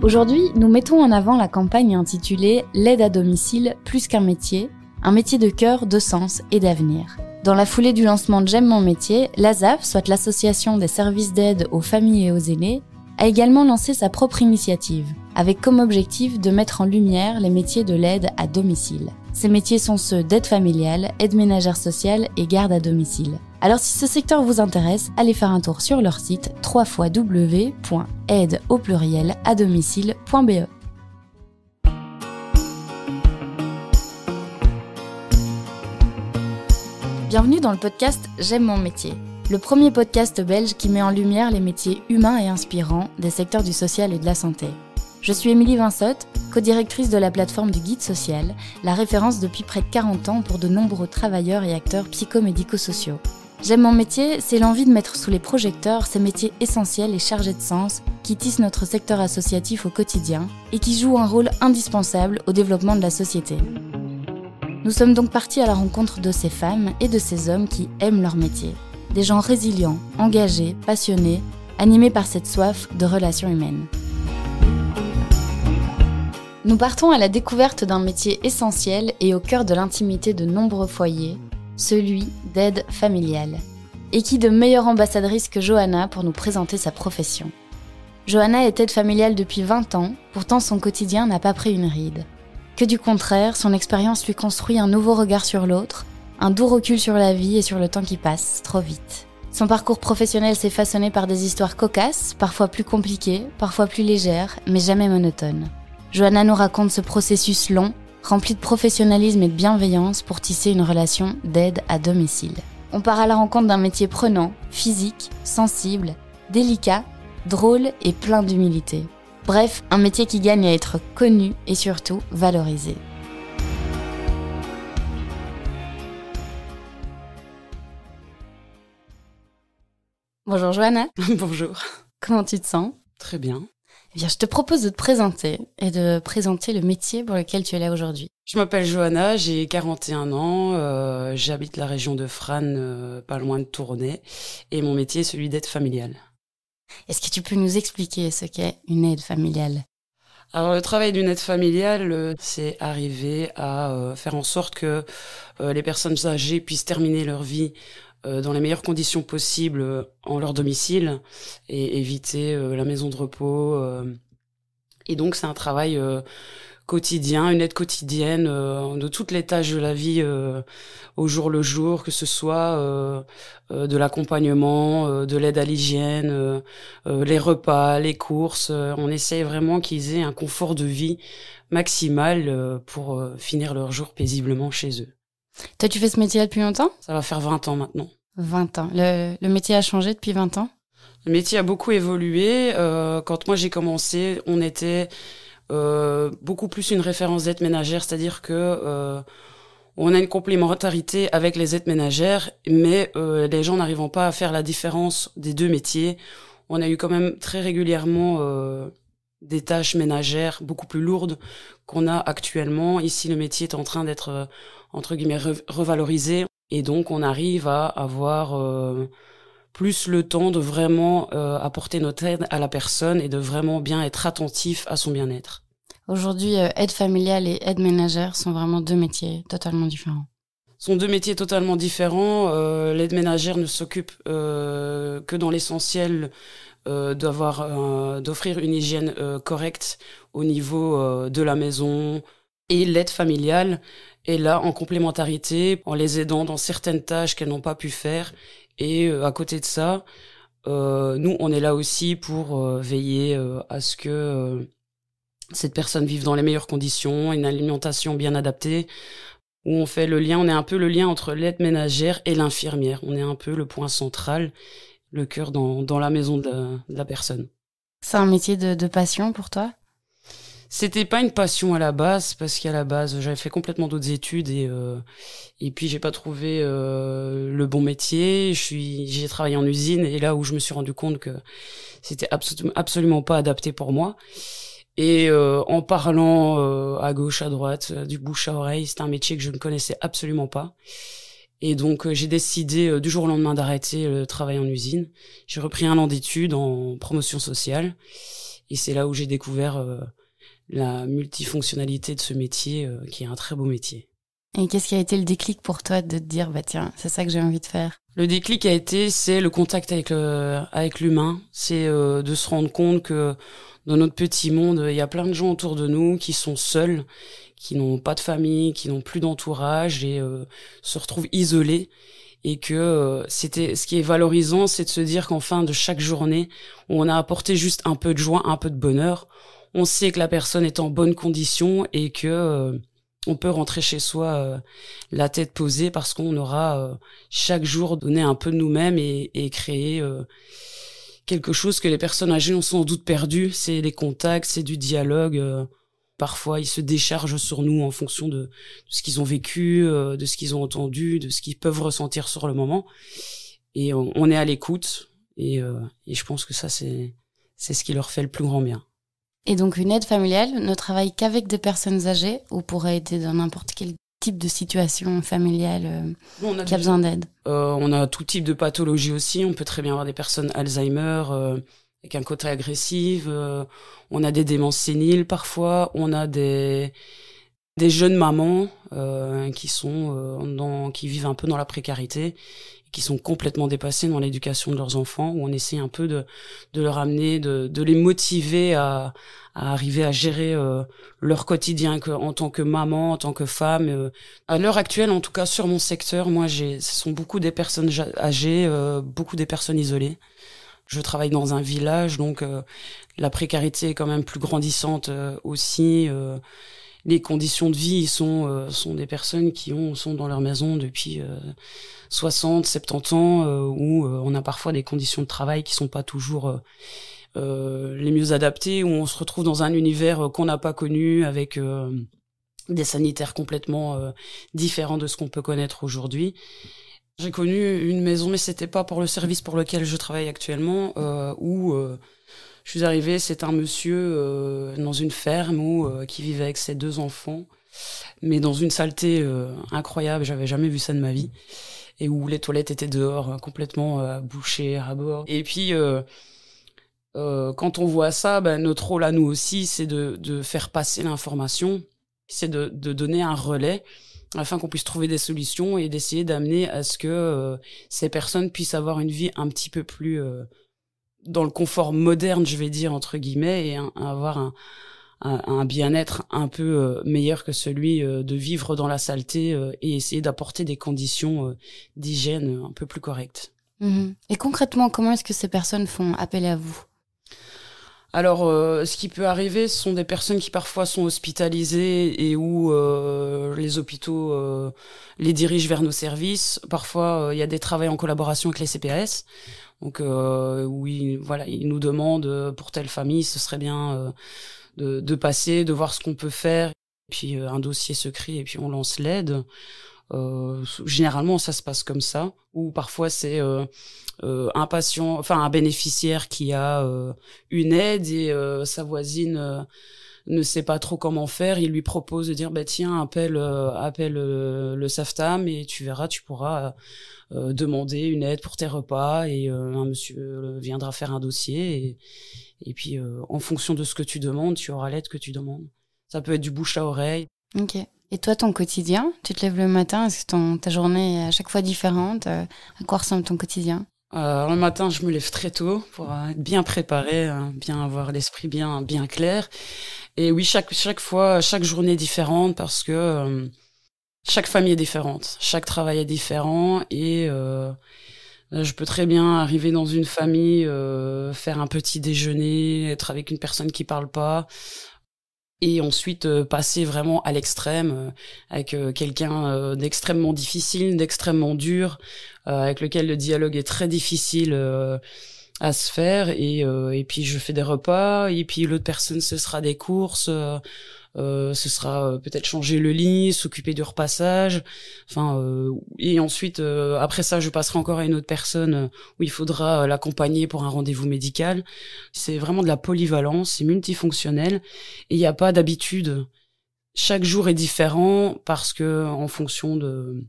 Aujourd'hui, nous mettons en avant la campagne intitulée L'aide à domicile plus qu'un métier, un métier de cœur, de sens et d'avenir. Dans la foulée du lancement de J'aime mon métier, l'ASAF, soit l'association des services d'aide aux familles et aux aînés, a également lancé sa propre initiative, avec comme objectif de mettre en lumière les métiers de l'aide à domicile. Ces métiers sont ceux d'aide familiale, aide ménagère sociale et garde à domicile. Alors si ce secteur vous intéresse, allez faire un tour sur leur site www.aide au pluriel à domicile.be. Bienvenue dans le podcast J'aime mon métier, le premier podcast belge qui met en lumière les métiers humains et inspirants des secteurs du social et de la santé. Je suis Émilie Vinsotte, co-directrice de la plateforme du Guide Social, la référence depuis près de 40 ans pour de nombreux travailleurs et acteurs psychomédico-sociaux. J'aime mon métier, c'est l'envie de mettre sous les projecteurs ces métiers essentiels et chargés de sens qui tissent notre secteur associatif au quotidien et qui jouent un rôle indispensable au développement de la société. Nous sommes donc partis à la rencontre de ces femmes et de ces hommes qui aiment leur métier. Des gens résilients, engagés, passionnés, animés par cette soif de relations humaines. Nous partons à la découverte d'un métier essentiel et au cœur de l'intimité de nombreux foyers, celui d'aide familiale. Et qui de meilleure ambassadrice que Johanna pour nous présenter sa profession Johanna est aide familiale depuis 20 ans, pourtant son quotidien n'a pas pris une ride. Que du contraire, son expérience lui construit un nouveau regard sur l'autre, un doux recul sur la vie et sur le temps qui passe trop vite. Son parcours professionnel s'est façonné par des histoires cocasses, parfois plus compliquées, parfois plus légères, mais jamais monotones. Johanna nous raconte ce processus long, rempli de professionnalisme et de bienveillance pour tisser une relation d'aide à domicile. On part à la rencontre d'un métier prenant, physique, sensible, délicat, drôle et plein d'humilité. Bref, un métier qui gagne à être connu et surtout valorisé. Bonjour Johanna. Bonjour. Comment tu te sens? Très bien. Bien, je te propose de te présenter et de présenter le métier pour lequel tu es là aujourd'hui. Je m'appelle Johanna, j'ai 41 ans, euh, j'habite la région de Fran, euh, pas loin de Tournai, et mon métier est celui d'aide familiale. Est-ce que tu peux nous expliquer ce qu'est une aide familiale? Alors le travail d'une aide familiale, euh, c'est arriver à faire en sorte que les personnes âgées puissent terminer leur vie dans les meilleures conditions possibles en leur domicile et éviter la maison de repos. Et donc c'est un travail quotidien, une aide quotidienne de toutes les tâches de la vie au jour le jour, que ce soit de l'accompagnement, de l'aide à l'hygiène, les repas, les courses. on essaie vraiment qu'ils aient un confort de vie maximal pour finir leur jour paisiblement chez eux. Toi, tu fais ce métier depuis longtemps? Ça va faire 20 ans maintenant. 20 ans. Le, le métier a changé depuis 20 ans? Le métier a beaucoup évolué. Euh, quand moi j'ai commencé, on était euh, beaucoup plus une référence d'aide ménagère, c'est-à-dire que euh, on a une complémentarité avec les aides ménagères, mais les gens n'arrivant pas à faire la différence des deux métiers, on a eu quand même très régulièrement des tâches ménagères beaucoup plus lourdes qu'on a actuellement. Ici, le métier est en train d'être, euh, entre guillemets, revalorisé. Et donc, on arrive à avoir euh, plus le temps de vraiment euh, apporter notre aide à la personne et de vraiment bien être attentif à son bien-être. Aujourd'hui, aide familiale et aide ménagère sont vraiment deux métiers totalement différents sont deux métiers totalement différents. Euh, L'aide ménagère ne s'occupe euh, que dans l'essentiel euh, d'avoir euh, d'offrir une hygiène euh, correcte au niveau euh, de la maison et l'aide familiale. Est là en complémentarité en les aidant dans certaines tâches qu'elles n'ont pas pu faire. Et à côté de ça nous on est là aussi pour veiller à ce que cette personne vive dans les meilleures conditions une alimentation bien adaptée où on fait le lien, on est un peu le lien entre l'aide ménagère et l'infirmière. On est un peu le point central le cœur dans, dans la maison de la, personne. C'est un métier de, de passion pour toi? C'était pas une passion à la base parce qu'à la base j'avais fait complètement d'autres études et euh, et puis j'ai pas trouvé euh, le bon métier. Je suis j'ai travaillé en usine et là où je me suis rendu compte que c'était absolument absolument pas adapté pour moi. Et euh, en parlant euh, à gauche, à droite, euh, du bouche à oreille, c'était un métier que je ne connaissais absolument pas. Et donc euh, j'ai décidé euh, du jour au lendemain d'arrêter le travail en usine. J'ai repris un an d'études en promotion sociale. Et c'est là où j'ai découvert la multifonctionnalité de ce métier, qui est un très beau métier. Et qu'est-ce qui a été le déclic pour toi de te dire, bah tiens, c'est ça que j'ai envie de faire? Le déclic a été, c'est le contact avec le, avec l'humain. C'est euh, de se rendre compte que dans notre petit monde, il y a plein de gens autour de nous qui sont seuls, qui n'ont pas de famille, qui n'ont plus d'entourage et euh, se retrouvent isolés. Et que euh, c'était, ce qui est valorisant, c'est de se dire qu'en fin de chaque journée, on a apporté juste un peu de joie, un peu de bonheur. On sait que la personne est en bonne condition et que on peut rentrer chez soi euh, la tête posée parce qu'on aura euh, chaque jour donné un peu de nous-mêmes et, et créé euh, quelque chose que les personnes âgées ont sans doute perdu. C'est les contacts, c'est du dialogue. Parfois, ils se déchargent sur nous en fonction de, ce qu'ils ont vécu, de ce qu'ils ont entendu, de ce qu'ils peuvent ressentir sur le moment. Et on, est à l'écoute. Et, et je pense que ça, c'est c'est ce qui leur fait le plus grand bien. Et donc une aide familiale ne travaille qu'avec des personnes âgées ou pourrait aider dans n'importe quel type de situation familiale euh, qui a besoin d'aide? Euh, On a tout type de pathologie aussi. On peut très bien avoir des personnes Alzheimer euh, avec un côté agressif. on a des démences séniles parfois. On a des des jeunes mamans qui sont dans, qui vivent un peu dans la précarité qui sont complètement dépassés dans l'éducation de leurs enfants, où on essaie un peu de, de leur amener, de, de les motiver à, à arriver à gérer euh, leur quotidien que, en tant que maman, en tant que femme. Euh. À l'heure actuelle, en tout cas sur mon secteur, moi, j'ai, ce sont beaucoup des personnes âgées, euh, beaucoup des personnes isolées. Je travaille dans un village, donc la précarité est quand même plus grandissante aussi les conditions de vie sont euh, sont des personnes qui ont sont dans leur maison depuis 60, euh, 70 ans euh, où on a parfois des conditions de travail qui sont pas toujours les mieux adaptées où on se retrouve dans un univers qu'on n'a pas connu avec des sanitaires complètement différents de ce qu'on peut connaître aujourd'hui. J'ai connu une maison, mais c'était pas pour le service pour lequel je travaille actuellement, où je suis arrivée, c'est un monsieur euh, dans une ferme où euh, qui vivait avec ses deux enfants, mais dans une saleté euh, incroyable. J'avais jamais vu ça de ma vie, et où les toilettes étaient dehors, complètement bouchées à bord. Et puis quand on voit ça, ben, notre rôle à nous aussi, c'est de, de faire passer l'information, c'est de, de donner un relais afin qu'on puisse trouver des solutions et d'essayer d'amener à ce que ces personnes puissent avoir une vie un petit peu plus dans le confort moderne, je vais dire entre guillemets, et avoir un, un, bien-être un peu euh, meilleur que celui euh, de vivre dans la saleté euh, et essayer d'apporter des conditions d'hygiène un peu plus correctes. Mhm. Et concrètement, comment est-ce que ces personnes font appel à vous? Alors, ce qui peut arriver, ce sont des personnes qui parfois sont hospitalisées et où les hôpitaux les dirigent vers nos services. Parfois, il y a des travaux en collaboration avec les CPS. Donc euh, oui, voilà, ils nous demandent euh, pour telle famille, ce serait bien euh, de, passer, de voir ce qu'on peut faire. Puis euh, un dossier secret et puis on lance l'aide. Euh, généralement, ça se passe comme ça. Ou parfois c'est un patient, enfin un bénéficiaire qui a une aide et sa voisine ne sait pas trop comment faire, il lui propose de dire bah tiens appelle euh, appelle euh, le SAFTAM et tu verras tu pourras euh, demander une aide pour tes repas et un monsieur viendra faire un dossier et et puis en fonction de ce que tu demandes, tu auras l'aide que tu demandes. Ça peut être du bouche à oreille. OK. Et toi, ton quotidien, tu te lèves le matin, est-ce que ton, ta journée est à chaque fois différente À quoi ressemble ton quotidien? Euh, le matin, je me lève très tôt pour être bien préparé, hein, bien avoir l'esprit bien bien clair. Et oui, chaque chaque fois, chaque journée est différente parce que euh, chaque famille est différente, chaque travail est différent et euh, je peux très bien arriver dans une famille, euh, faire un petit déjeuner, être avec une personne qui parle pas, et ensuite euh, passer vraiment à l'extrême euh, avec euh, quelqu'un d'extrêmement difficile, d'extrêmement dur, avec lequel le dialogue est très difficile à se faire. Et, et puis je fais des repas et puis l'autre personne ce sera des courses euh, ce sera euh, peut-être changer le lit, s'occuper du repassage. Enfin, euh, et ensuite, après ça, je passerai encore à une autre personne où il faudra l'accompagner pour un rendez-vous médical. C'est vraiment de la polyvalence, c'est multifonctionnel et il n'y a pas d'habitude. Chaque jour est différent parce que en fonction de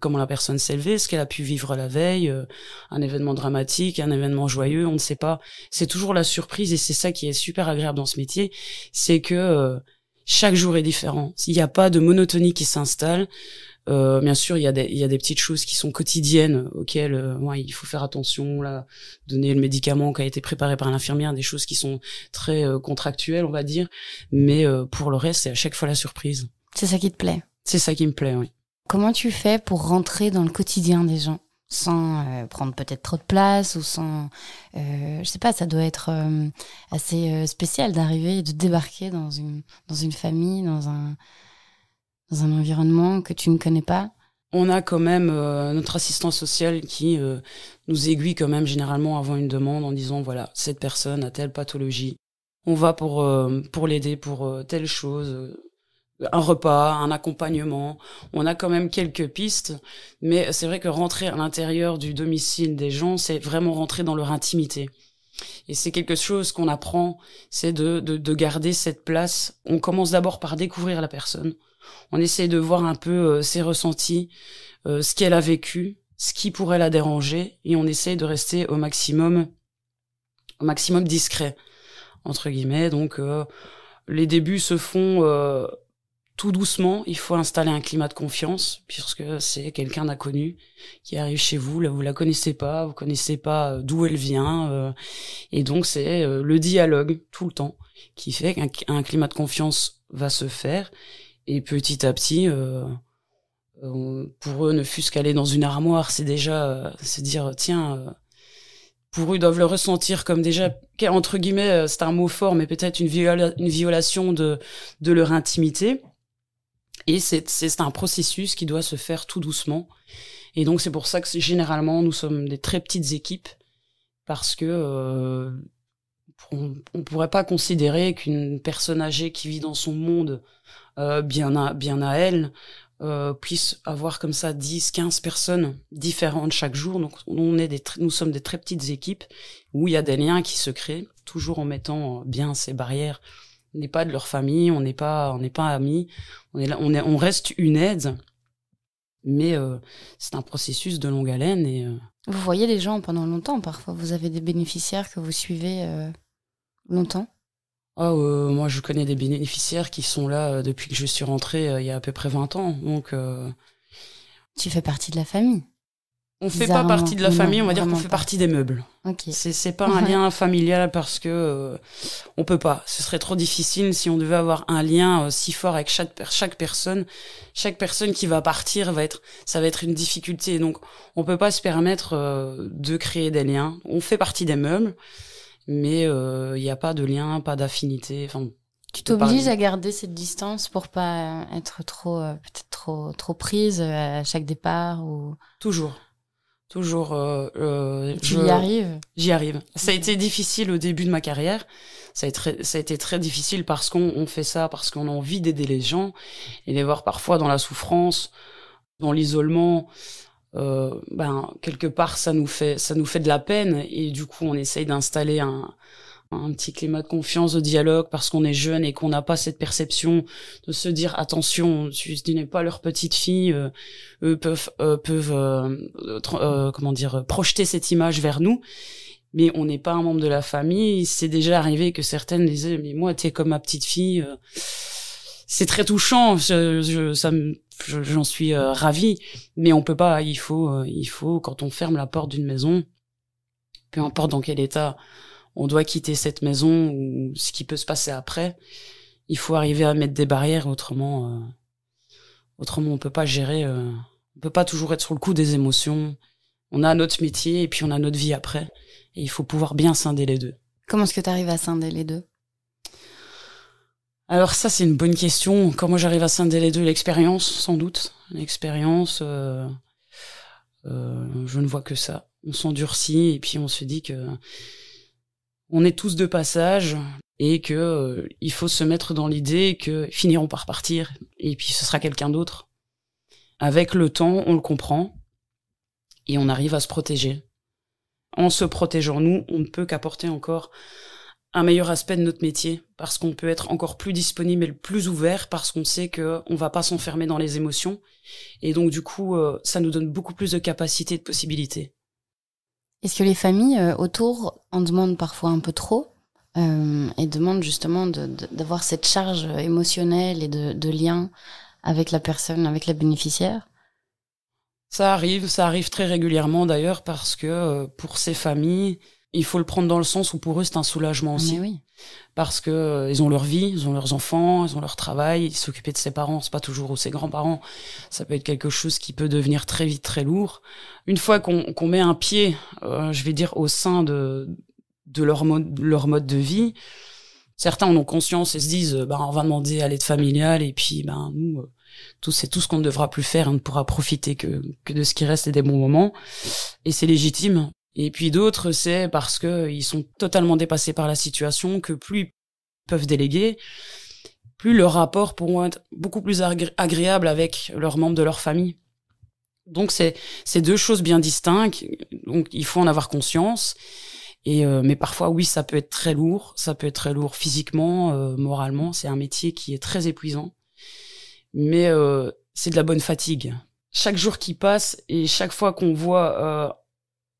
comment la personne s'est levée, ce qu'elle a pu vivre la veille, euh, un événement dramatique, un événement joyeux, on ne sait pas. C'est toujours la surprise et c'est ça qui est super agréable dans ce métier, c'est que euh, chaque jour est différent. Il n'y a pas de monotonie qui s'installe. Euh, bien sûr, il y a des il y a des petites choses qui sont quotidiennes auxquelles euh, ouais, il faut faire attention là, donner le médicament qui a été préparé par l'infirmière, des choses qui sont très euh, contractuelles, on va dire, mais pour le reste, c'est à chaque fois la surprise. C'est ça qui te plaît. C'est ça qui me plaît, oui. Comment tu fais pour rentrer dans le quotidien des gens? Sans prendre peut-être trop de place ou sans euh, je sais pas ça doit être assez spécial d'arriver et de débarquer dans une dans une famille dans un dans un environnement que tu ne connais pas. On a quand même euh, notre assistant social qui euh, nous aiguille quand même généralement avant une demande en disant voilà cette personne a telle pathologie. On va pour euh, pour l'aider pour telle chose un repas un accompagnement. On a quand même quelques pistes mais c'est vrai que rentrer à l'intérieur du domicile des gens c'est vraiment rentrer dans leur intimité. Et c'est quelque chose qu'on apprend c'est de, de de garder cette place. On commence d'abord par découvrir la personne. On essaie de voir un peu euh, ses ressentis, euh, ce qu'elle a vécu, ce qui pourrait la déranger, et on essaie de rester au maximum, au maximum discret entre guillemets. Donc euh, les débuts se font tout doucement, il faut installer un climat de confiance puisque c'est quelqu'un d'inconnu qui arrive chez vous, là vous la connaissez pas, vous connaissez pas d'où elle vient et donc c'est le dialogue tout le temps qui fait qu'un climat de confiance va se faire et petit à petit, euh, euh, pour eux, ne fût-ce qu'aller dans une armoire, c'est déjà, euh, c'est dire, tiens, pour eux, ils doivent le ressentir comme déjà, entre guillemets, c'est un mot fort, mais peut-être une, violation de leur intimité. Et c'est, un processus qui doit se faire tout doucement. Et donc c'est pour ça que généralement nous sommes des très petites équipes parce que euh, on, on pourrait pas considérer qu'une personne âgée qui vit dans son monde euh, bien à bien à elle euh, puisse avoir comme ça 10 15 personnes différentes chaque jour donc on est des nous sommes des très petites équipes où il y a des liens qui se créent toujours en mettant bien ces barrières on n'est pas de leur famille on n'est pas on n'est pas amis on est là, on est on reste une aide mais euh, c'est un processus de longue haleine et euh, vous voyez les gens pendant longtemps parfois vous avez des bénéficiaires que vous suivez euh, longtemps? Ah, moi, je connais des bénéficiaires qui sont là depuis que je suis rentrée il y a à peu près 20 ans. Donc, tu fais partie de la famille. On fait pas partie de la famille, on va dire qu'on fait partie des meubles. Okay. C'est c'est pas un lien familial parce que on peut pas. Ce serait trop difficile si on devait avoir un lien si fort avec chaque chaque personne. Chaque personne qui va partir va être ça va être une difficulté. Donc on peut pas se permettre de créer des liens. On fait partie des meubles mais il euh, n'y a pas de lien, pas d'affinité. Enfin, tu t'obliges à garder cette distance pour pas être trop, euh, peut-être trop, trop prise à chaque départ ou. Toujours. Toujours. Euh, euh tu y arrives J'y arrive. Ça a été difficile au début de ma carrière. Ça a été très, ça a été très difficile parce qu'on fait ça, parce qu'on a envie d'aider les gens et les voir parfois dans la souffrance, dans l'isolement euh, ben quelque part ça nous fait ça nous fait de la peine et du coup on essaye d'installer un un petit climat de confiance, de dialogue, parce qu'on est jeune et qu'on n'a pas cette perception de se dire attention, tu, n'es pas leur petite fille, euh, eux peuvent euh, peuvent euh, comment dire projeter cette image vers nous, mais on n'est pas un membre de la famille. C'est déjà arrivé que certaines disaient mais moi t'es comme ma petite fille. c'est très touchant, je, je, ça j'en suis euh, ravie, mais on peut pas. Il faut, euh, il faut quand on ferme la porte d'une maison, peu importe dans quel état on doit quitter cette maison ou ce qui peut se passer après, il faut arriver à mettre des barrières. Autrement, euh, autrement on peut pas gérer. on peut pas toujours être sur le coup des émotions. On a notre métier et puis on a notre vie après, et il faut pouvoir bien scinder les deux. Comment est-ce que tu arrives à scinder les deux? Alors ça c'est une bonne question. Comment j'arrive à scinder les deux L'expérience sans doute. L'expérience, euh, euh, je ne vois que ça. On s'endurcit et puis on se dit que on est tous de passage et que euh, il faut se mettre dans l'idée que finiront par partir et puis ce sera quelqu'un d'autre. Avec le temps, on le comprend et on arrive à se protéger. En se protégeant nous, on ne peut qu'apporter encore un meilleur aspect de notre métier parce qu'on peut être encore plus disponible et plus ouvert parce qu'on sait que on va pas s'enfermer dans les émotions et donc du coup euh, ça nous donne beaucoup plus de capacités et de possibilités. Est-ce que les familles euh, autour en demandent parfois un peu trop euh, et demandent justement d'avoir cette charge émotionnelle et de, de lien avec la personne, avec la bénéficiaire? Ça arrive, ça arrive très régulièrement d'ailleurs parce que euh, pour ces familles, il faut le prendre dans le sens où pour eux c'est un soulagement aussi. oui. Parce que euh, ils ont leur vie, ils ont leurs enfants, ils ont leur travail, s'occuper de ses parents, c'est pas toujours ou ses grands-parents. Ça peut être quelque chose qui peut devenir très vite très lourd. Une fois qu'on met un pied, euh, je vais dire au sein de de leur mode leur mode de vie, certains en ont conscience et se disent bah on va demander à l'aide familiale et puis ben nous tout c'est tout ce qu'on ne devra plus faire, on ne pourra profiter que que de ce qui reste et des bons moments et c'est légitime et puis d'autres, c'est parce que ils sont totalement dépassés par la situation que plus ils peuvent déléguer, plus leur rapport pourront être beaucoup plus agréable avec leurs membres de leur famille. Donc c'est c'est deux choses bien distinctes. Donc il faut en avoir conscience. Et euh, mais parfois oui, ça peut être très lourd. Ça peut être très lourd physiquement, euh, moralement. C'est un métier qui est très épuisant. Mais euh, c'est de la bonne fatigue. Chaque jour qui passe et chaque fois qu'on voit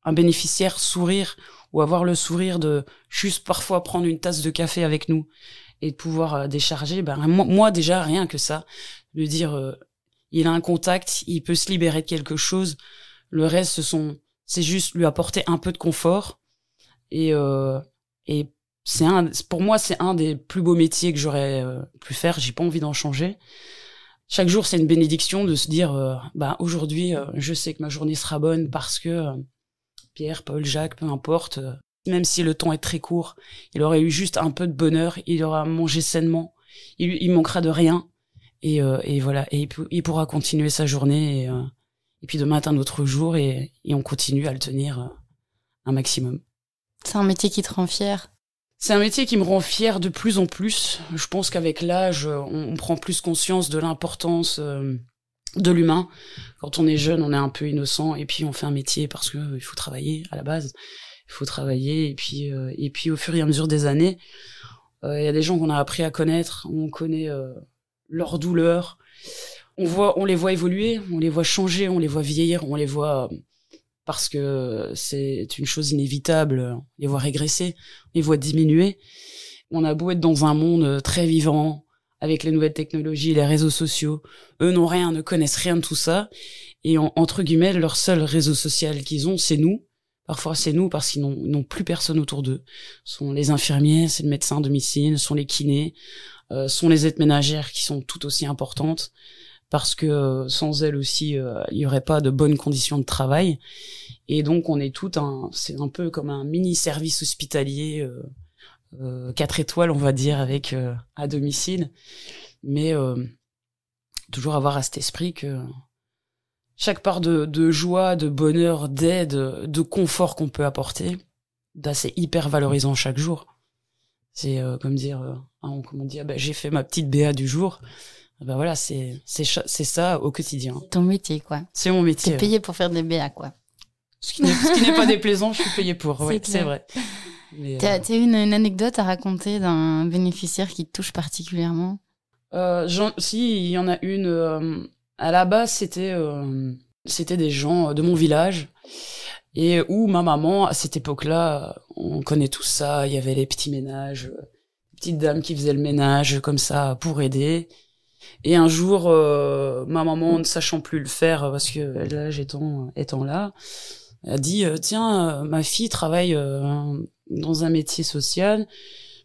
un bénéficiaire sourire ou avoir le sourire de juste parfois prendre une tasse de café avec nous et de pouvoir euh, décharger, ben moi, déjà rien que ça, de dire euh, il a un contact, il peut se libérer de quelque chose. Le reste, ce sont c'est juste lui apporter un peu de confort et euh, et c'est un pour moi c'est un des plus beaux métiers que j'aurais pu faire. J'ai pas envie d'en changer. Chaque jour, c'est une bénédiction de se dire bah aujourd'hui, je sais que ma journée sera bonne parce que Pierre, Paul, Jacques, peu importe, euh, même si le temps est très court, il aurait eu juste un peu de bonheur, il aura mangé sainement, il, il manquera de rien, et, euh, et voilà, et il, pourra continuer sa journée, et, euh, et, puis demain est un autre jour, et, et on continue à le tenir un maximum. C'est un métier qui te rend fier? C'est un métier qui me rend fier de plus en plus. Je pense qu'avec l'âge, on, prend plus conscience de l'importance de l'humain. Quand on est jeune, on est un peu innocent et puis on fait un métier parce que il faut travailler à la base. Il faut travailler et puis euh, et puis au fur et à mesure des années, euh, il y a des gens qu'on a appris à connaître, on connaît euh, leurs douleurs. On voit on les voit évoluer, on les voit changer, on les voit vieillir, on les voit parce que c'est une chose inévitable, on les voit régresser, on les voit diminuer. On a beau être dans un monde très vivant, avec les nouvelles technologies, les réseaux sociaux. Eux n'ont rien, ne connaissent rien de tout ça. Et entre guillemets, leur seul réseau social qu'ils ont, c'est nous. Parfois, c'est nous parce qu'ils n'ont plus personne autour d'eux. Ce sont les infirmiers, c'est le médecin à domicile, ce sont les kinés, euh, sont les aides ménagères qui sont tout aussi importantes parce que euh, sans elles aussi, euh, il y aurait pas de bonnes conditions de travail. Et donc, on est tout un, c'est un peu comme un mini service hospitalier. Quatre étoiles, on va dire, avec euh, à domicile. Mais euh, toujours avoir à cet esprit que chaque part de, de joie, de bonheur, d'aide, de confort qu'on peut apporter, bah, c'est hyper valorisant chaque jour. C'est comme dire, hein, comme on dit, ah, bah, j'ai fait ma petite BA du jour. Ben voilà, c'est c'est c'est ça au quotidien. Ton métier, quoi. C'est mon métier. T'es payé pour faire des BA, quoi. Ce qui n'est pas déplaisant, je suis payé pour. Oui, c'est vrai. Tu as, as, une, une, anecdote à raconter d'un bénéficiaire qui te touche particulièrement? Euh, Si, il y en a une. Euh, à la base, c'était euh, c'était des gens de mon village et où ma maman, à cette époque-là, on connaît tout ça. Il y avait les petits ménages, les petites dames qui faisaient le ménage comme ça pour aider. Et un jour, euh, ma maman, ne sachant plus le faire parce que l'âge étant étant là, a dit tiens, ma fille travaille dans un métier social.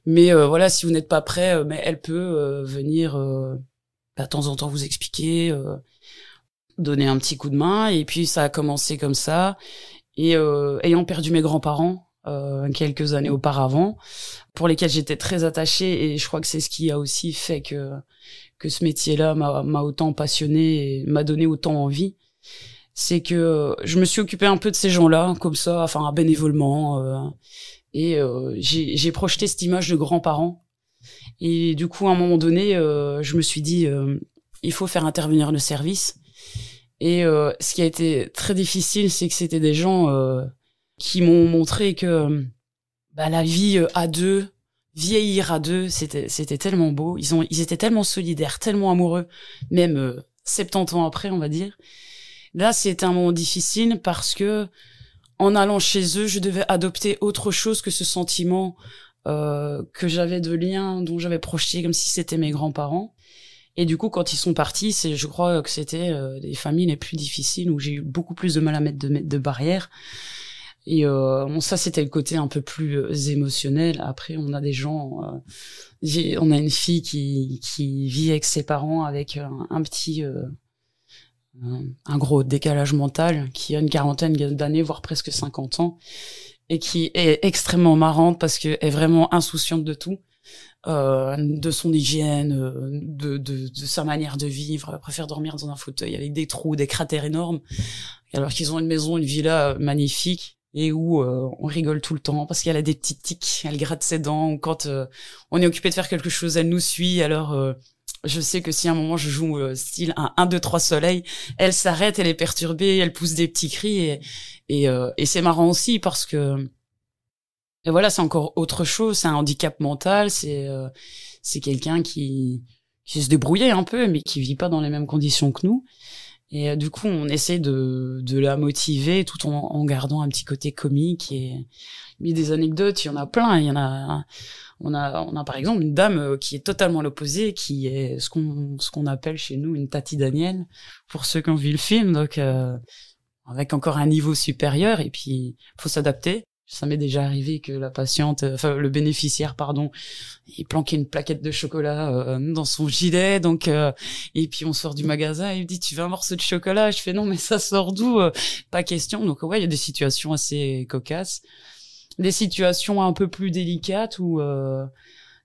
Mais euh, voilà, si vous n'êtes pas prêt, euh, mais elle peut euh, venir bah, de temps en temps vous expliquer, donner un petit coup de main. Et puis ça a commencé comme ça. Et ayant perdu mes grands-parents quelques années auparavant, pour lesquels j'étais très attachée, et je crois que c'est ce qui a aussi fait que que ce métier-là m'a autant passionné et m'a donné autant envie c'est que je me suis occupée un peu de ces gens-là, comme ça, enfin bénévolement. Et euh, j'ai projeté cette image de grands-parents. Et du coup, à un moment donné, euh, je me suis dit, euh, il faut faire intervenir le service. Et ce qui a été très difficile, c'est que c'était des gens qui m'ont montré que bah, la vie à deux vieillir à deux, c'était c'était tellement beau. Ils ont ils étaient tellement solidaires, tellement amoureux, même euh, 70 ans après, on va dire. Là, c'était un moment difficile parce que en allant chez eux, je devais adopter autre chose que ce sentiment euh, que j'avais de lien dont j'avais projeté comme si c'était mes grands-parents. Et du coup, quand ils sont partis, c'est, je crois que c'était euh, des familles les plus difficiles où j'ai eu beaucoup plus de mal à mettre de, de barrières. Et euh, bon, ça, c'était le côté un peu plus euh, émotionnel. Après, on a des gens, euh, on a une fille qui, qui vit avec ses parents avec un, petit, euh, un, gros décalage mental, qui a une quarantaine d'années, voire presque 50 ans, et qui est extrêmement marrante parce qu'elle est vraiment insouciante de tout. Euh, de son hygiène, de, de, de, sa manière de vivre, elle préfère dormir dans un fauteuil avec des trous, des cratères énormes, alors qu'ils ont une maison, une villa magnifique et où euh, on rigole tout le temps parce qu'elle a des petits tics, elle gratte ses dents ou quand euh, on est occupé de faire quelque chose, elle nous suit. Alors euh, je sais que si à un moment je joue style un 1 2 3 soleil, elle s'arrête, elle est perturbée, elle pousse des petits cris et et, et c'est marrant aussi parce que et voilà, c'est encore autre chose, c'est un handicap mental, c'est c'est quelqu'un qui qui se débrouillait un peu mais qui vit pas dans les mêmes conditions que nous. Et euh, du coup, on essaie de, de la motiver tout en, en gardant un petit côté comique et mais des anecdotes, il y en a plein. Il y en a, on a, on a par exemple une dame euh, qui est totalement l'opposé, qui est ce qu'on, ce qu'on appelle chez nous une Tati Daniel, pour ceux qui ont vu le film. Donc, euh, avec encore un niveau supérieur. Et puis, faut s'adapter. Ça m'est déjà arrivé que la patiente, enfin le bénéficiaire, pardon, il planquait une plaquette de chocolat euh, dans son gilet. Donc euh, et puis on sort du magasin, il me dit tu veux un morceau de chocolat? Je fais non mais ça sort d'où? Euh, Pas question. Donc ouais, il y a des situations assez cocasses, des situations un peu plus délicates où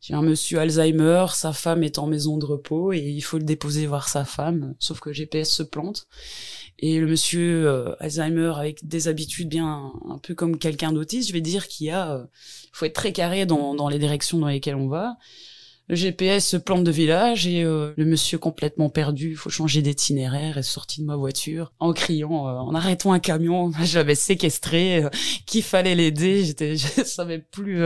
j'ai un monsieur Alzheimer, sa femme est en maison de repos et il faut le déposer voir sa femme. Sauf que GPS se plante et le monsieur euh, Alzheimer avec des habitudes bien un peu comme quelqu'un d'autiste, je vais dire qu'il y a, euh, faut être très carré dans, dans les directions dans lesquelles on va. Le GPS se plante de village et euh, le monsieur complètement perdu, il faut changer d'itinéraire, est sorti de ma voiture en criant, en arrêtant un camion, j'avais séquestré, qu'il fallait l'aider, j'étais, je savais plus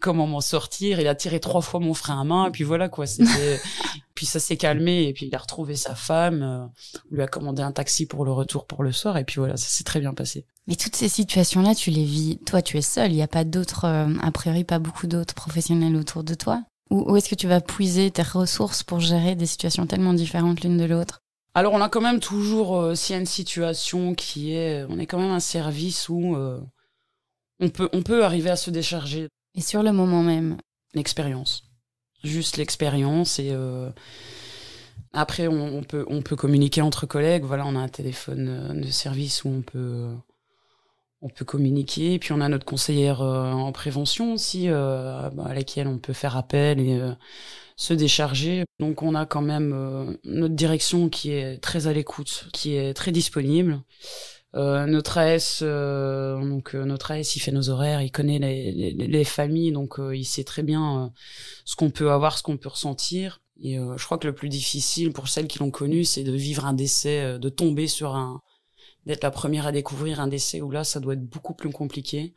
comment m'en sortir. Il a tiré trois fois mon frein à main, et puis voilà quoi. C'était, puis ça s'est calmé et puis il a retrouvé sa femme, euh, lui a commandé un taxi pour le retour pour le soir et puis voilà, ça s'est très bien passé. Mais toutes ces situations-là, tu les vis, toi tu es seul, il n'y a pas d'autres, euh, a priori pas beaucoup d'autres professionnels autour de toi? Ou, est-ce que tu vas puiser tes ressources pour gérer des situations tellement différentes l'une de l'autre? Alors on a quand même toujours, euh, s'il y a une situation qui est, on est quand même un service où on, peut, on peut arriver à se décharger. Et sur le moment même? L'expérience. Juste l'expérience et euh, après on, peut on peut communiquer entre collègues. Voilà on a un téléphone euh, de service où on peut on peut communiquer et puis on a notre conseillère euh, en prévention aussi à laquelle on peut faire appel et se décharger donc on a quand même notre direction qui est très à l'écoute qui est très disponible euh, notre AS, euh, donc euh, notre AS, il fait nos horaires, il connaît les, les, familles, donc il sait très bien ce qu'on peut avoir, ce qu'on peut ressentir. Et je crois que le plus difficile pour celles qui l'ont connu, c'est de vivre un décès, de tomber sur un, d'être la première à découvrir un décès où là, ça doit être beaucoup plus compliqué.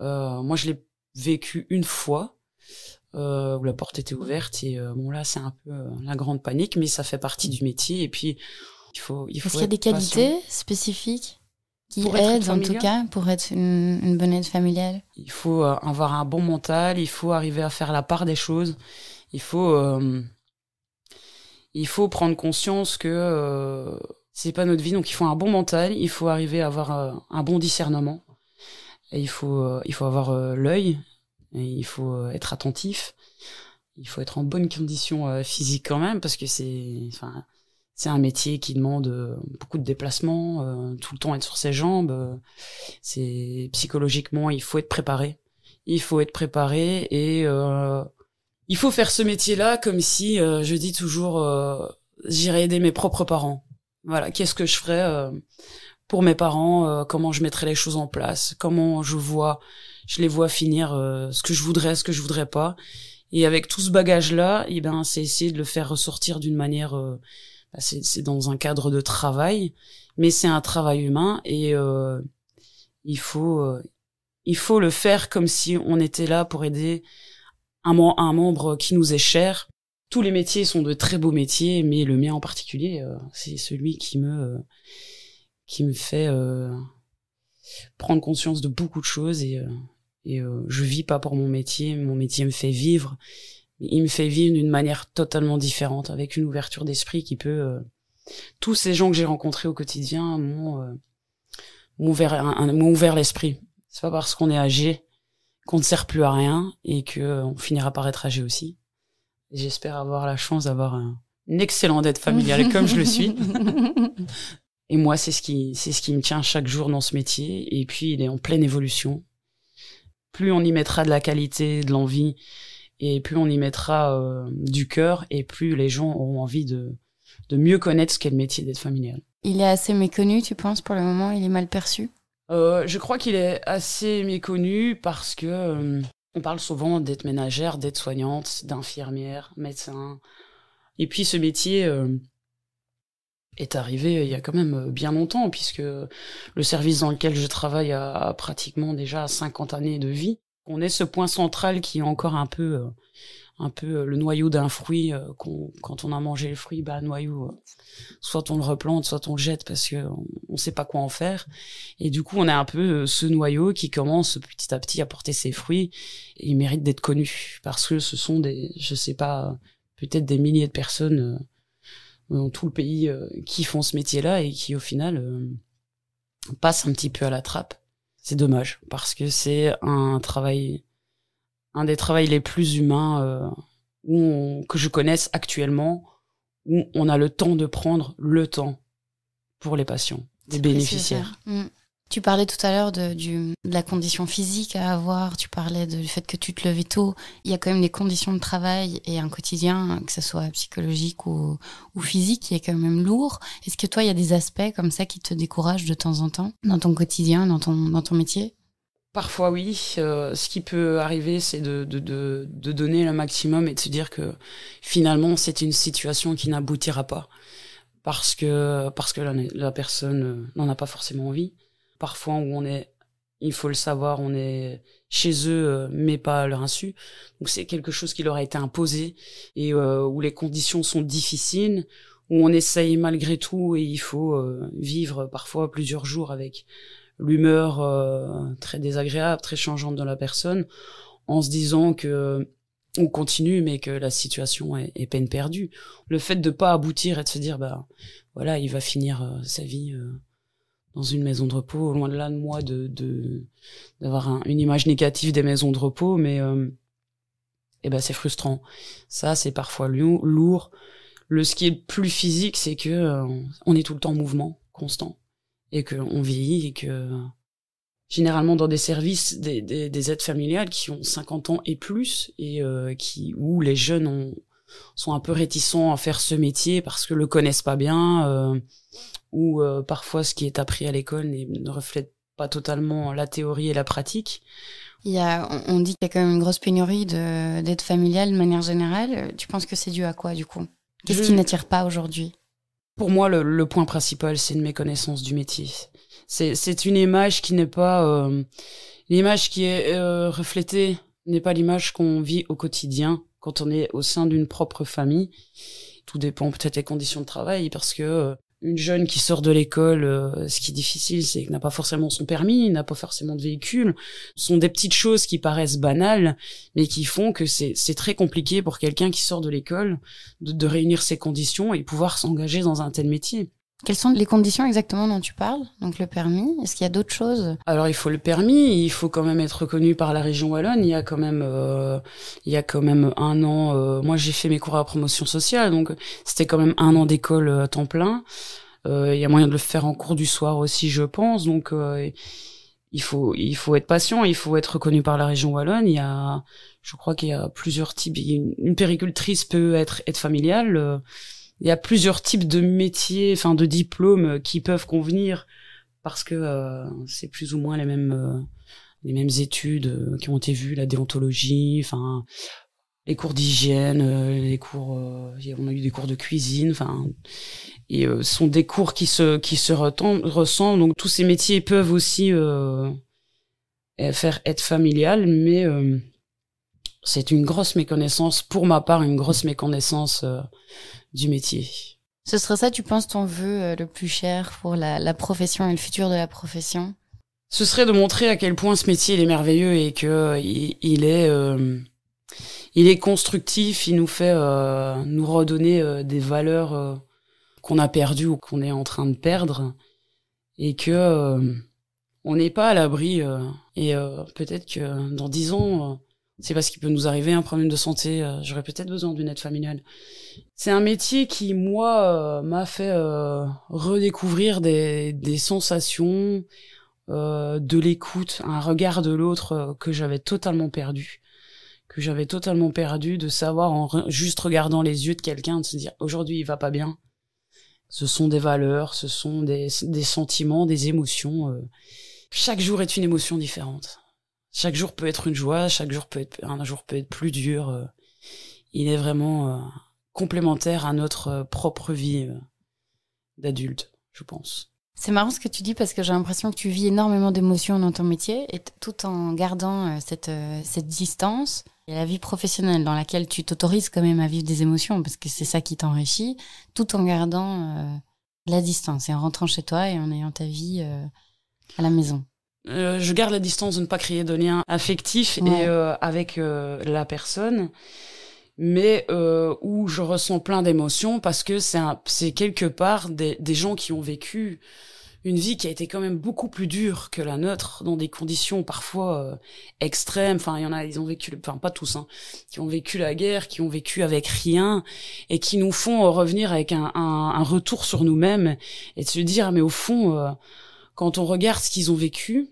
moi, je l'ai vécu une fois. Euh, où la porte était ouverte et bon là c'est un peu la grande panique mais ça fait partie du métier et puis il faut il faut Est-ce qu'il y a des qualités spécifiques qui aide en tout cas pour être une, bonne aide familiale? Il faut euh, avoir un bon mental, il faut arriver à faire la part des choses, il faut euh, il faut prendre conscience que euh, c'est pas notre vie, donc il faut un bon mental, il faut arriver à avoir euh, un bon discernement, et il faut il faut avoir l'œil, et il faut être attentif, il faut être en bonne condition physique quand même parce que c'est enfin c'est un métier qui demande euh, beaucoup de déplacements, euh, tout le temps être sur ses jambes. Euh, c'est psychologiquement, il faut être préparé. Il faut être préparé et il faut faire ce métier-là comme si, je dis toujours, j'irais aider mes propres parents. Voilà, qu'est-ce que je ferais pour mes parents Comment je mettrais les choses en place Comment je vois, je les vois finir ce que je voudrais, ce que je voudrais pas. Et avec tout ce bagage-là, eh ben, c'est essayer de le faire ressortir d'une manière bah, c'est dans un cadre de travail, mais c'est un travail humain et euh, il faut euh, il faut le faire comme si on était là pour aider un, un membre qui nous est cher. Tous les métiers sont de très beaux métiers, mais le mien en particulier, c'est celui qui me qui me fait prendre conscience de beaucoup de choses et et je vis pas pour mon métier, mon métier me fait vivre. Il me fait vivre d'une manière totalement différente, avec une ouverture d'esprit qui peut tous ces gens que j'ai rencontrés au quotidien m'ont euh, ouvert, ouvert l'esprit. C'est pas parce qu'on est âgé qu'on ne sert plus à rien et que euh, on finira par être âgé aussi. J'espère avoir la chance d'avoir un, une excellente aide familiale comme je le suis. Et moi, c'est ce qui, c'est ce qui me tient chaque jour dans ce métier. Et puis, il est en pleine évolution. Plus on y mettra de la qualité, de l'envie, et plus on y mettra euh, du cœur, et plus les gens auront envie de, de mieux connaître ce qu'est le métier d'aide familiale. Il est assez méconnu, tu penses, pour le moment? Il est mal perçu? Euh, Je crois qu'il est assez méconnu parce que euh, on parle souvent d'aide ménagère, d'aide soignante, d'infirmière, médecin. Et puis ce métier euh, est arrivé il y a quand même bien longtemps, puisque le service dans lequel je travaille a, pratiquement déjà 50 années de vie. On est ce point central qui est encore un peu un peu euh, le noyau d'un fruit. Euh, quand on a mangé le fruit, bah noyau, euh, soit on le replante, soit on le jette parce que on, sait pas quoi en faire. Et du coup, on a un peu ce noyau qui commence petit à petit à porter ses fruits et il mérite d'être connu parce que ce sont des, je sais pas, peut-être des milliers de personnes dans tout le pays qui font ce métier-là et qui au final passent un petit peu à la trappe. C'est dommage parce que c'est un travail un des travails les plus humains euh, où que je connaisse actuellement, où on a le temps de prendre le temps pour les patients, les bénéficiaires. Mm. Tu parlais tout à l'heure de, de, la condition physique à avoir, tu parlais du fait que tu te levais tôt. Il y a quand même des conditions de travail et un quotidien, que ce soit psychologique ou, ou physique, qui est quand même lourd. Est-ce que toi, il y a des aspects comme ça qui te découragent de temps en temps dans ton quotidien, dans ton, dans ton métier? Parfois oui, euh, ce qui peut arriver, c'est de, de, de, de, donner le maximum et de se dire que finalement c'est une situation qui n'aboutira pas parce que parce que la, personne euh, n'en a pas forcément envie. Parfois où on est, il faut le savoir, on est chez eux euh, mais pas à leur insu. Donc c'est quelque chose qui leur a été imposé et où les conditions sont difficiles, où on essaye malgré tout et il faut vivre parfois plusieurs jours avec l'humeur euh, très désagréable, très changeante de la personne, en se disant que on continue, mais que la situation est, peine perdue. Le fait de pas aboutir et de se dire, bah voilà, il va finir euh, sa vie euh, dans une maison de repos, loin de là de moi de d'avoir une image négative des maisons de repos, mais eh ben c'est frustrant. Ça, c'est parfois lourd. Le ce qui est plus physique, c'est que on est tout le temps en mouvement constant et qu'on vieillit et que généralement dans des services des, des, des, aides familiales qui ont 50 ans et plus et euh, qui où les jeunes ont, sont un peu réticents à faire ce métier parce que le connaissent pas bien euh, ou euh, parfois ce qui est appris à l'école ne reflète pas totalement la théorie et la pratique. Il y a, on dit qu'il y a quand même une grosse pénurie d'aide familiale de manière générale. Tu penses que c'est dû à quoi du coup? Qu'est-ce qui n'attire pas aujourd'hui? Pour moi, le, point principal, c'est une méconnaissance du métier. C'est une image qui n'est pas euh, l'image qui est euh, reflétée n'est pas l'image qu'on vit au quotidien quand on est au sein d'une propre famille. Tout dépend peut-être des conditions de travail parce que euh, une jeune qui sort de l'école, euh, ce qui est difficile, c'est qu'elle n'a pas forcément son permis, n'a pas forcément de véhicule. Ce sont des petites choses qui paraissent banales, mais qui font que c'est très compliqué pour quelqu'un qui sort de l'école de, de réunir ces conditions et pouvoir s'engager dans un tel métier. Quelles sont les conditions exactement dont tu parles Donc le permis, est-ce qu'il y a d'autres choses? Alors il faut le permis, il faut quand même être reconnu par la région wallonne. Il y a quand même, euh, il y a quand même un an. Euh, moi j'ai fait mes cours à promotion sociale, donc c'était quand même un an d'école à temps plein. Euh, il y a moyen de le faire en cours du soir aussi, je pense. Donc il faut, il faut être patient, il faut être reconnu par la région wallonne. Il y a, je crois qu'il y a plusieurs types. Une, une péricultrice peut être être familiale il y a plusieurs types de métiers, enfin de diplômes qui peuvent convenir parce que euh, c'est plus ou moins les mêmes euh, les mêmes études euh, qui ont été vues, la déontologie, enfin les cours d'hygiène, les cours, on a eu des cours de cuisine, enfin et ce sont des cours qui se qui se ressemblent. Donc tous ces métiers peuvent aussi faire être familial, mais c'est une grosse méconnaissance, pour ma part, une grosse méconnaissance du métier. Ce serait ça, tu penses, ton vœu le plus cher pour la, profession et le futur de la profession? Ce serait de montrer à quel point ce métier est merveilleux et que il, est il est constructif, il nous fait nous redonner des valeurs qu'on a perdues ou qu'on est en train de perdre et que on n'est pas à l'abri euh, et euh, peut-être que dans dix ans, euh, c'est parce qu'il peut nous arriver un problème de santé. J'aurais peut-être besoin d'une aide familiale. C'est un métier qui, moi, m'a fait redécouvrir des, des sensations, de l'écoute, un regard de l'autre que j'avais totalement perdu que j'avais totalement perdu de savoir en juste regardant les yeux de quelqu'un de se dire aujourd'hui il va pas bien ce sont des valeurs ce sont des, des sentiments des émotions chaque jour est une émotion différente. Chaque jour peut être une joie, chaque jour peut être un jour peut être plus dur. Euh. Il est vraiment euh, complémentaire à notre euh, propre vie d'adulte, je pense. C'est marrant ce que tu dis parce que j'ai l'impression que tu vis énormément d'émotions dans ton métier et tout en gardant cette, cette distance. et la vie professionnelle dans laquelle tu t'autorises quand même à vivre des émotions parce que c'est ça qui t'enrichit, tout en gardant la distance et en rentrant chez toi et en ayant ta vie à la maison euh, je garde la distance de ne pas créer de lien affectif et euh, avec euh, la personne, mais où je ressens plein d'émotions parce que c'est c'est quelque part des, des gens qui ont vécu une vie qui a été quand même beaucoup plus dure que la nôtre dans des conditions parfois extrêmes. Enfin, il y en a, ils ont vécu, enfin pas tous, hein, qui ont vécu la guerre, qui ont vécu avec rien et qui nous font revenir avec un, un, un retour sur nous-mêmes et de se dire mais au fond quand on regarde ce qu'ils ont vécu,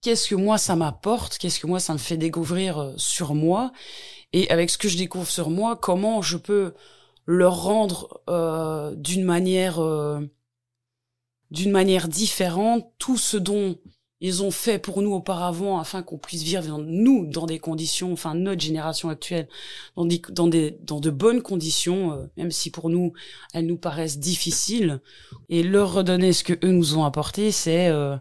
qu'est-ce que moi ça m'apporte, qu'est-ce que moi ça me fait découvrir euh, sur moi, et avec ce que je découvre sur moi, comment je peux leur rendre euh, d'une manière euh, d'une manière différente tout ce dont ils ont fait pour nous auparavant afin qu'on puisse vivre nous dans des conditions, enfin notre génération actuelle, dans des, dans des, dans de bonnes conditions, euh, même si pour nous elles nous paraissent difficiles, et leur redonner ce que eux nous ont apporté, c'est euh,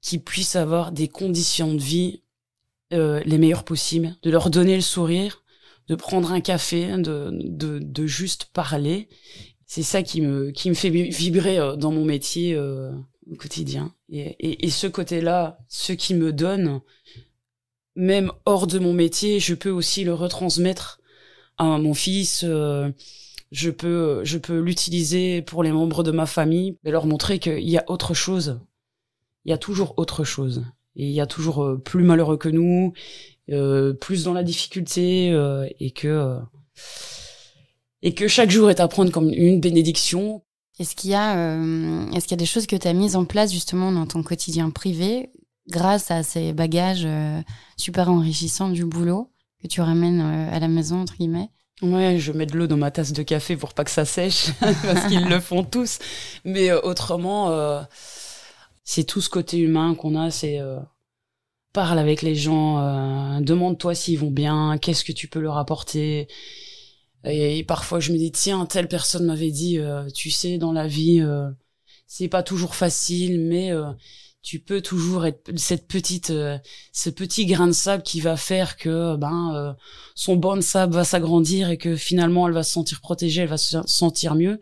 qu'ils puissent avoir des conditions de vie euh, les meilleures possibles, de leur donner le sourire, de prendre un café, de, de, de juste parler. C'est ça qui me, qui me fait vibrer euh, dans mon métier au quotidien. Et, et, ce côté-là, ce qui me donne, même hors de mon métier, je peux aussi le retransmettre à mon fils. Euh, je peux, je peux l'utiliser pour les membres de ma famille et leur montrer qu'il y a autre chose. Il y a toujours autre chose. Et il y a toujours euh, plus malheureux que nous, euh, plus dans la difficulté, et que et que chaque jour est à prendre comme une bénédiction. Est-ce qu'il y a, euh, est-ce y a des choses que tu as mises en place justement dans ton quotidien privé grâce à ces bagages euh, super enrichissants du boulot que tu ramènes euh, à la maison entre guillemets? Ouais, je mets de l'eau dans ma tasse de café pour pas que ça sèche parce qu'ils le font tous. Mais autrement, c'est tout ce côté humain qu'on a, c'est parle avec les gens, demande-toi s'ils vont bien, qu'est-ce que tu peux leur apporter et, parfois, je me dis, tiens, telle personne m'avait dit, euh, tu sais, dans la vie, euh, c'est pas toujours facile, mais euh, tu peux toujours être cette petite, ce petit grain de sable qui va faire que ben son banc de sable va s'agrandir et que finalement elle va se sentir protégée, elle va se sentir mieux.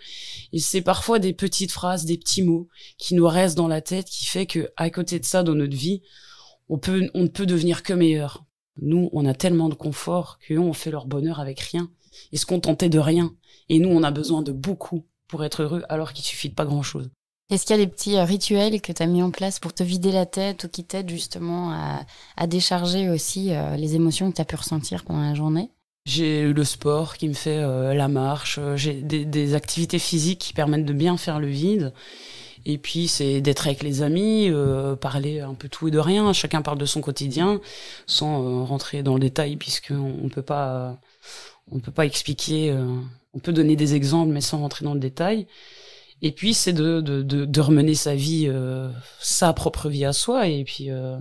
Et c'est parfois des petites phrases, des petits mots qui nous restent dans la tête, qui fait que à côté de ça, dans notre vie, on peut, on ne peut devenir que meilleur. Nous, on a tellement de confort qu'on fait leur bonheur avec rien et se contenter de rien. Et nous, on a besoin de beaucoup pour être heureux, alors qu'il suffit de pas grand-chose. Est-ce qu'il y a des petits euh, rituels que tu as mis en place pour te vider la tête ou qui t'aident justement à, décharger aussi euh, les émotions que tu as pu ressentir pendant la journée? J'ai le sport qui me fait euh, la marche, j'ai des, activités physiques qui permettent de bien faire le vide. Et puis c'est d'être avec les amis, parler un peu tout et de rien. Chacun parle de son quotidien, sans rentrer dans le détail puisqu'on ne peut pas on peut pas expliquer, euh, on peut donner des exemples, mais sans rentrer dans le détail. Et puis c'est de, de, de, de, remener sa vie, euh, sa propre vie à soi. Et puis euh,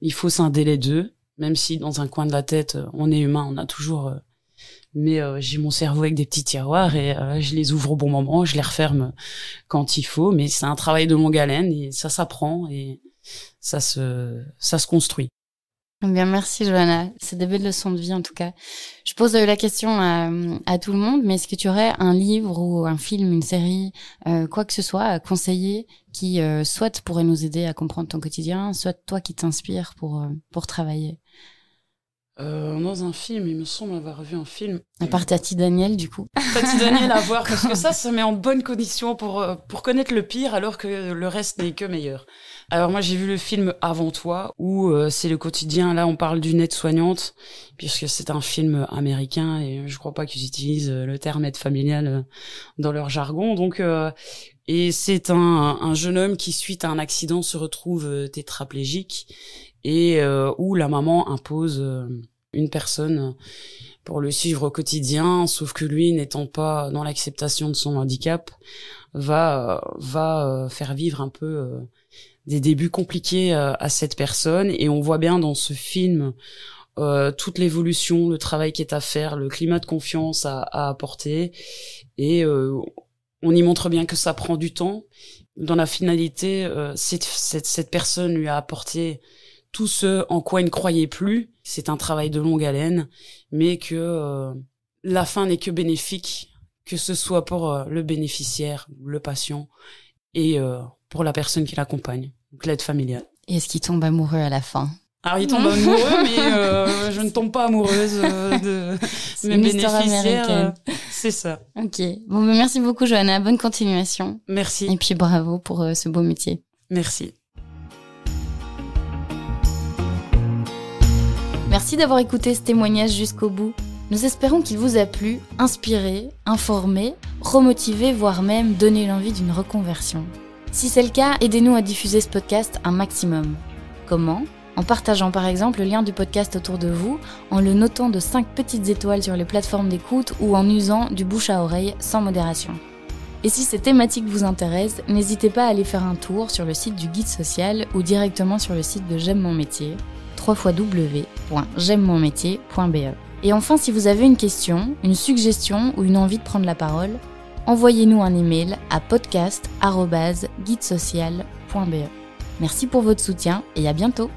il faut scinder les deux, même si dans un coin de la tête, on est humain, on a toujours. mais j'ai mon cerveau avec des petits tiroirs et je les ouvre au bon moment, je les referme quand il faut. Mais c'est un travail de longue haleine et ça s'apprend et ça se ça se construit. Bien, merci Johanna. C'est des belles leçons de vie en tout cas. Je pose la question à, tout le monde, mais est-ce que tu aurais un livre ou un film, une série, euh, quoi que ce soit à conseiller qui euh, soit pourrait nous aider à comprendre ton quotidien, soit toi qui t'inspire pour, euh, pour travailler? Euh, dans un film, il me semble avoir vu un film. À part Tati Daniel, du coup. Tati Daniel à voir, parce que ça, ça met en bonne condition pour, euh, pour connaître le pire, alors que le reste n'est que meilleur. Alors moi, j'ai vu le film Avant toi, où euh, c'est le quotidien. Là, on parle d'une aide-soignante, puisque c'est un film américain, et je crois pas qu'ils utilisent le terme aide familiale dans leur jargon. Donc, et c'est un, un jeune homme qui, suite à un accident, se retrouve tétraplégique et euh, où la maman impose euh, une personne pour le suivre au quotidien, sauf que lui, n'étant pas dans l'acceptation de son handicap, va va faire vivre un peu des débuts compliqués à cette personne. Et on voit bien dans ce film euh, toute l'évolution, le travail qui est à faire, le climat de confiance à, à apporter. Et euh, on y montre bien que ça prend du temps. Dans la finalité, euh, cette, cette, cette, personne lui a apporté tout ce en quoi il ne croyait plus. C'est un travail de longue haleine, mais que euh, la fin n'est que bénéfique, que ce soit pour euh, le bénéficiaire, le patient, et euh, pour la personne qui l'accompagne, donc l'aide familiale. Et est-ce qu'il tombe amoureux à la fin? Alors, il tombe amoureux, mais je ne tombe pas amoureuse de mes bénéficiaires. C'est ça. Ok. Bon, ben, merci beaucoup, Johanna. Bonne continuation. Merci. Et puis, bravo pour ce beau métier. Merci. Merci d'avoir écouté ce témoignage jusqu'au bout. Nous espérons qu'il vous a plu, inspiré, informé, remotivé, voire même donné l'envie d'une reconversion. Si c'est le cas, aidez-nous à diffuser ce podcast un maximum. Comment? En partageant par exemple le lien du podcast autour de vous, en le notant de 5 petites étoiles sur les plateformes d'écoute ou en usant du bouche à oreille sans modération. Et si ces thématiques vous intéressent, n'hésitez pas à aller faire un tour sur le site du guide social ou directement sur le site de J'aime mon métier www.j'aime-mon-métier.be. Et enfin, si vous avez une question, une suggestion ou une envie de prendre la parole, envoyez-nous un email à podcast.guidesocial.be. Merci pour votre soutien et à bientôt